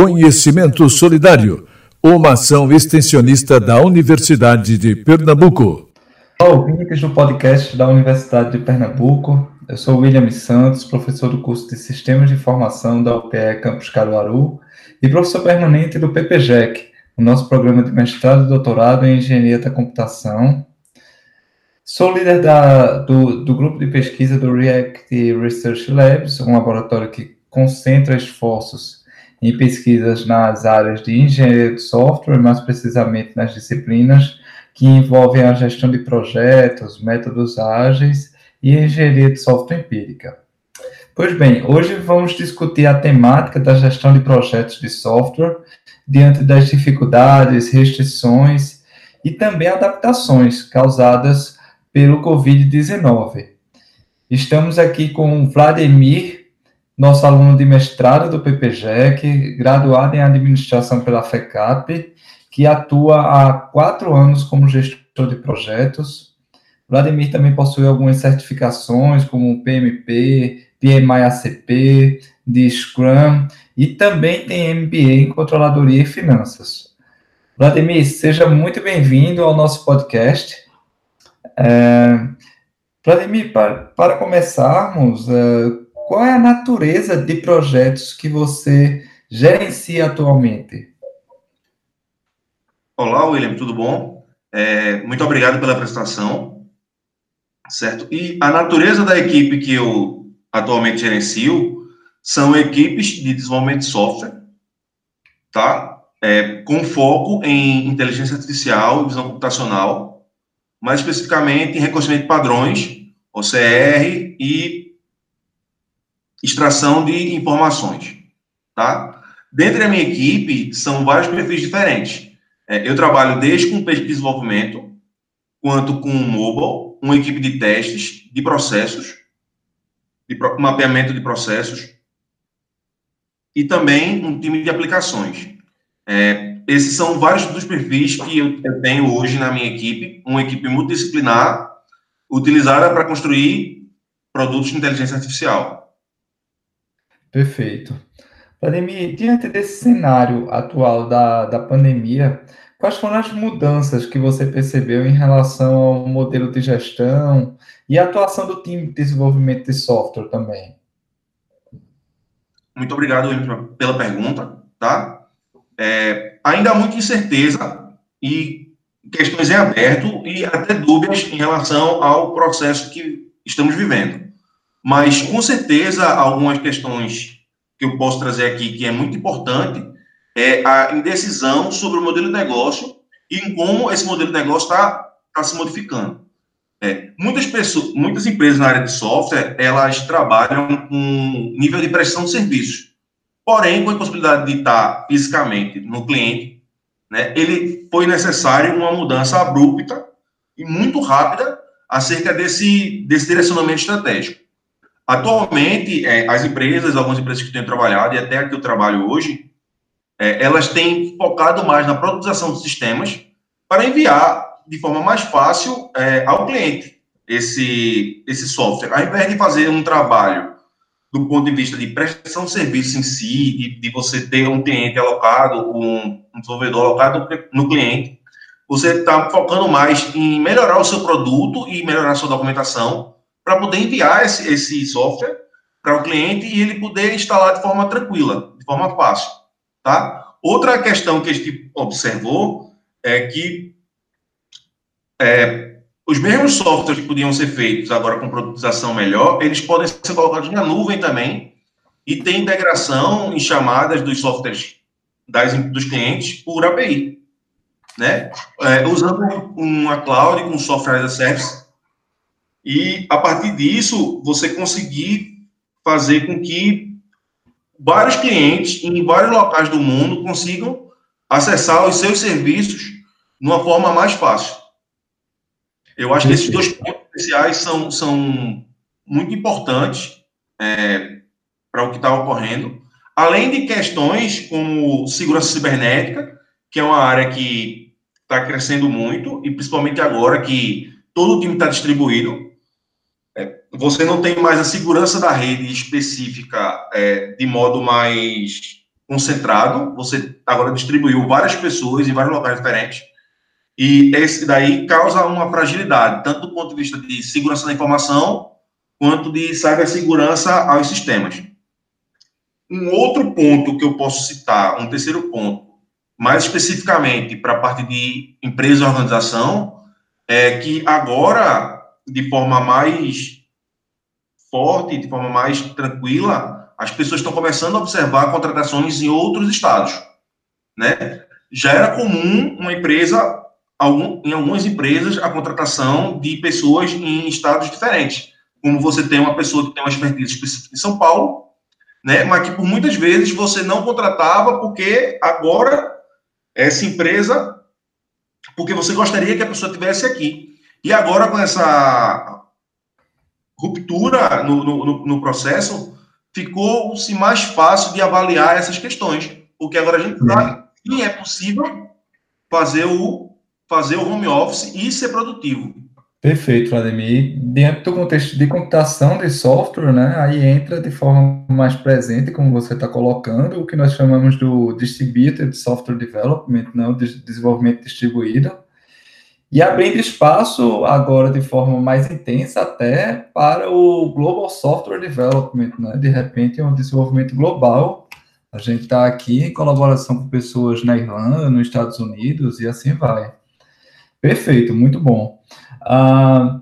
Conhecimento Solidário, uma ação extensionista da Universidade de Pernambuco. Olá, ouvintes do podcast da Universidade de Pernambuco. Eu sou William Santos, professor do curso de Sistemas de Informação da UPE Campus Caruaru e professor permanente do PPGEC, o nosso programa de mestrado e doutorado em Engenharia da Computação. Sou líder da, do, do grupo de pesquisa do React Research Labs, um laboratório que concentra esforços em pesquisas nas áreas de engenharia de software, mais precisamente nas disciplinas que envolvem a gestão de projetos, métodos ágeis e engenharia de software empírica. Pois bem, hoje vamos discutir a temática da gestão de projetos de software diante das dificuldades, restrições e também adaptações causadas pelo Covid-19. Estamos aqui com Vladimir nosso aluno de mestrado do PPGEC, graduado em administração pela FECAP, que atua há quatro anos como gestor de projetos. Vladimir também possui algumas certificações, como PMP, PMI-ACP, de Scrum, e também tem MBA em Controladoria e Finanças. Vladimir, seja muito bem-vindo ao nosso podcast. É, Vladimir, para, para começarmos, é, qual é a natureza de projetos que você gerencia atualmente? Olá, William, tudo bom? É, muito obrigado pela apresentação, certo? E a natureza da equipe que eu atualmente gerencio são equipes de desenvolvimento de software, tá? É, com foco em inteligência artificial e visão computacional, mais especificamente em reconhecimento de padrões, OCR e extração de informações, tá? Dentro da minha equipe, são vários perfis diferentes. É, eu trabalho desde com pesquisa e desenvolvimento, quanto com mobile, uma equipe de testes, de processos, de mapeamento de processos, e também um time de aplicações. É, esses são vários dos perfis que eu tenho hoje na minha equipe, uma equipe multidisciplinar, utilizada para construir produtos de inteligência artificial. Perfeito. Vladimir, diante desse cenário atual da, da pandemia, quais foram as mudanças que você percebeu em relação ao modelo de gestão e a atuação do time de desenvolvimento de software também? Muito obrigado pela pergunta, tá? É, ainda há muita incerteza e questões em aberto e até dúvidas em relação ao processo que estamos vivendo. Mas, com certeza, algumas questões que eu posso trazer aqui, que é muito importante, é a indecisão sobre o modelo de negócio e como esse modelo de negócio está tá se modificando. É, muitas pessoas, muitas empresas na área de software, elas trabalham com nível de prestação de serviços. Porém, com a possibilidade de estar fisicamente no cliente, né, ele foi necessário uma mudança abrupta e muito rápida acerca desse, desse direcionamento estratégico. Atualmente, é, as empresas, algumas empresas que têm trabalhado, e até a que eu trabalho hoje, é, elas têm focado mais na produtização de sistemas para enviar de forma mais fácil é, ao cliente esse, esse software. Ao invés de fazer um trabalho do ponto de vista de prestação de serviço em si, de, de você ter um cliente alocado, um, um desenvolvedor alocado no cliente, você está focando mais em melhorar o seu produto e melhorar a sua documentação para poder enviar esse, esse software para o cliente e ele poder instalar de forma tranquila, de forma fácil, tá? Outra questão que a gente observou é que é, os mesmos softwares que podiam ser feitos agora com produtização melhor, eles podem ser colocados na nuvem também e tem integração em chamadas dos softwares das, dos clientes por API, né? É, usando uma cloud com software as a service e a partir disso você conseguir fazer com que vários clientes em vários locais do mundo consigam acessar os seus serviços de uma forma mais fácil. Eu acho que esses dois pontos especiais são, são muito importantes é, para o que está ocorrendo, além de questões como segurança cibernética, que é uma área que está crescendo muito, e principalmente agora que todo o time está distribuído, é, você não tem mais a segurança da rede específica é, de modo mais concentrado, você agora distribuiu várias pessoas em vários locais diferentes, e esse daí causa uma fragilidade, tanto do ponto de vista de segurança da informação, quanto de cibersegurança aos sistemas. Um outro ponto que eu posso citar, um terceiro ponto, mais especificamente para a parte de empresa e organização, é que agora, de forma mais forte, de forma mais tranquila, as pessoas estão começando a observar contratações em outros estados, né? Já era comum uma empresa, em algumas empresas, a contratação de pessoas em estados diferentes. Como você tem uma pessoa que tem uma expertise específica em São Paulo, né? Mas que por muitas vezes você não contratava porque agora essa empresa, porque você gostaria que a pessoa tivesse aqui. E agora com essa ruptura no, no, no processo, ficou-se mais fácil de avaliar essas questões, porque agora a gente sabe que é possível fazer o, fazer o home office e ser produtivo. Perfeito, Vladimir. Dentro do contexto de computação de software, né, aí entra de forma mais presente, como você está colocando, o que nós chamamos do Distributed Software Development, né, o desenvolvimento distribuído, e abrindo espaço agora de forma mais intensa até para o Global Software Development, né, de repente é um desenvolvimento global. A gente está aqui em colaboração com pessoas na Irlanda, nos Estados Unidos e assim vai. Perfeito, muito bom. Uh,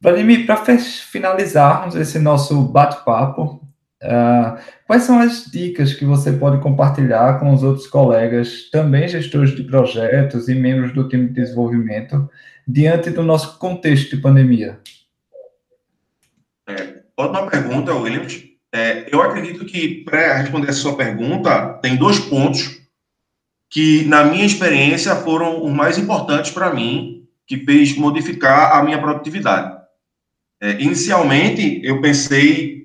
Vladimir, para finalizarmos esse nosso bate-papo, uh, quais são as dicas que você pode compartilhar com os outros colegas, também gestores de projetos e membros do time de desenvolvimento, diante do nosso contexto de pandemia? É, ótima pergunta, Williams. É, eu acredito que, para responder essa sua pergunta, tem dois pontos que, na minha experiência, foram os mais importantes para mim, que fez modificar a minha produtividade. É, inicialmente, eu pensei.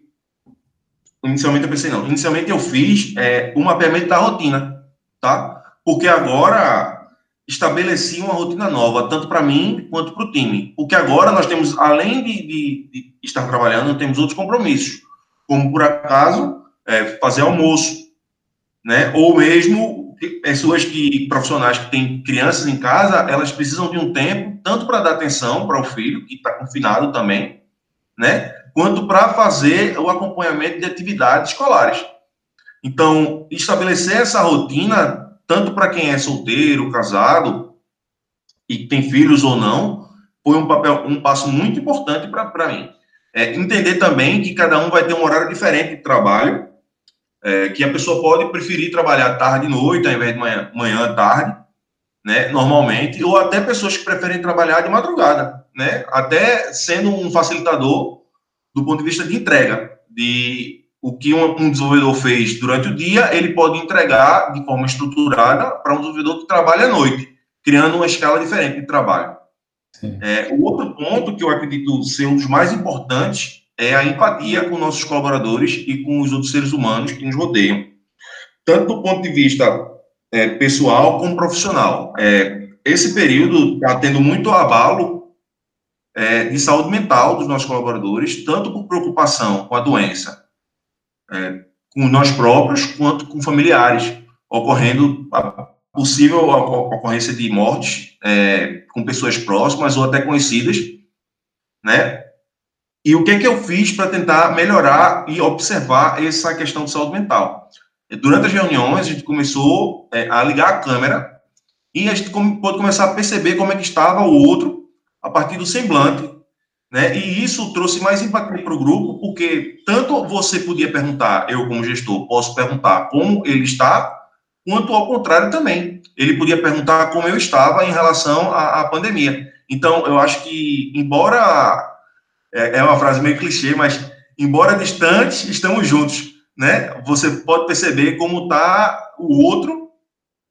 Inicialmente, eu pensei, não. Inicialmente, eu fiz é, um mapeamento da rotina, tá? Porque agora estabeleci uma rotina nova, tanto para mim quanto para o time. Porque agora nós temos, além de, de, de, estar trabalhando, temos outros compromissos, como, por acaso, é, fazer almoço, né? Ou mesmo pessoas que, profissionais que têm crianças em casa, elas precisam de um tempo, tanto para dar atenção para o filho, que está confinado também, né? Quanto para fazer o acompanhamento de atividades escolares. Então, estabelecer essa rotina, tanto para quem é solteiro, casado, e tem filhos ou não, foi um papel, um passo muito importante para mim. É, entender também que cada um vai ter um horário diferente de trabalho, é, que a pessoa pode preferir trabalhar tarde e noite, ao invés de manhã, manhã tarde, né, normalmente, ou até pessoas que preferem trabalhar de madrugada, né, até sendo um facilitador do ponto de vista de entrega, de o que um, desenvolvedor fez durante o dia, ele pode entregar de forma estruturada para um desenvolvedor que trabalha à noite, criando uma escala diferente de trabalho. É, o outro ponto que eu acredito ser um dos mais importantes é a empatia com nossos colaboradores e com os outros seres humanos que nos rodeiam, tanto do ponto de vista é, pessoal como profissional. É, esse período está tendo muito abalo é, de saúde mental dos nossos colaboradores, tanto por preocupação com a doença, é, com nós próprios, quanto com familiares, ocorrendo a possível ocorrência de mortes é, com pessoas próximas ou até conhecidas, né, e o que é que eu fiz para tentar melhorar e observar essa questão de saúde mental? Durante as reuniões, a gente começou é, a ligar a câmera e a gente pôde começar a perceber como é que estava o outro a partir do semblante, né? E isso trouxe mais empatia para o grupo, porque tanto você podia perguntar, eu como gestor posso perguntar como ele está, quanto ao contrário também. Ele podia perguntar como eu estava em relação à, à pandemia. Então, eu acho que, embora é, é uma frase meio clichê, mas embora distantes, estamos juntos, né? Você pode perceber como está o outro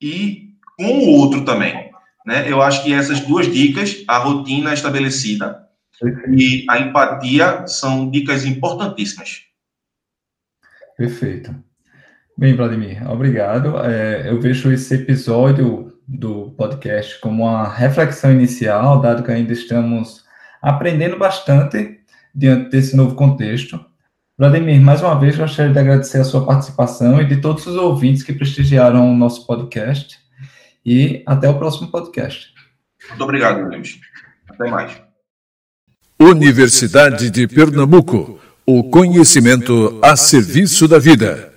e com o outro também, né? Eu acho que essas duas dicas, a rotina estabelecida e a empatia, são dicas importantíssimas. Perfeito. Bem, Vladimir, obrigado. É, eu vejo esse episódio do podcast como uma reflexão inicial, dado que ainda estamos aprendendo bastante diante desse novo contexto. Vladimir, mais uma vez gostaria de agradecer a sua participação e de todos os ouvintes que prestigiaram o nosso podcast. E até o próximo podcast. Muito obrigado, Luiz. Até mais. Universidade de Pernambuco. O conhecimento a serviço da vida.